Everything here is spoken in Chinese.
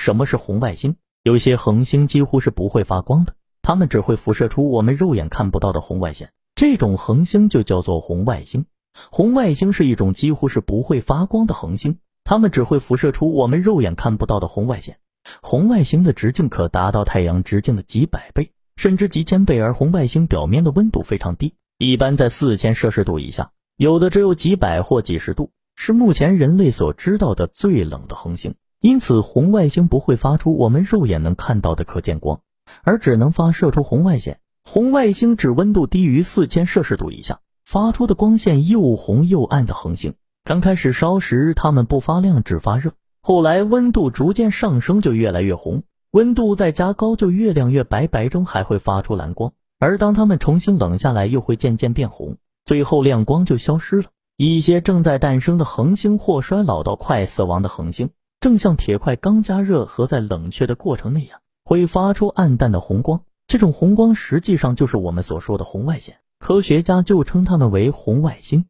什么是红外星？有些恒星几乎是不会发光的，它们只会辐射出我们肉眼看不到的红外线，这种恒星就叫做红外星。红外星是一种几乎是不会发光的恒星，它们只会辐射出我们肉眼看不到的红外线。红外星的直径可达到太阳直径的几百倍，甚至几千倍，而红外星表面的温度非常低，一般在四千摄氏度以下，有的只有几百或几十度，是目前人类所知道的最冷的恒星。因此，红外星不会发出我们肉眼能看到的可见光，而只能发射出红外线。红外星指温度低于四千摄氏度以下，发出的光线又红又暗的恒星。刚开始烧时，它们不发亮，只发热。后来温度逐渐上升，就越来越红；温度再加高，就越亮越白，白中还会发出蓝光。而当它们重新冷下来，又会渐渐变红，最后亮光就消失了。一些正在诞生的恒星或衰老到快死亡的恒星，正像铁块刚加热和在冷却的过程那样，会发出暗淡的红光。这种红光实际上就是我们所说的红外线，科学家就称它们为红外星。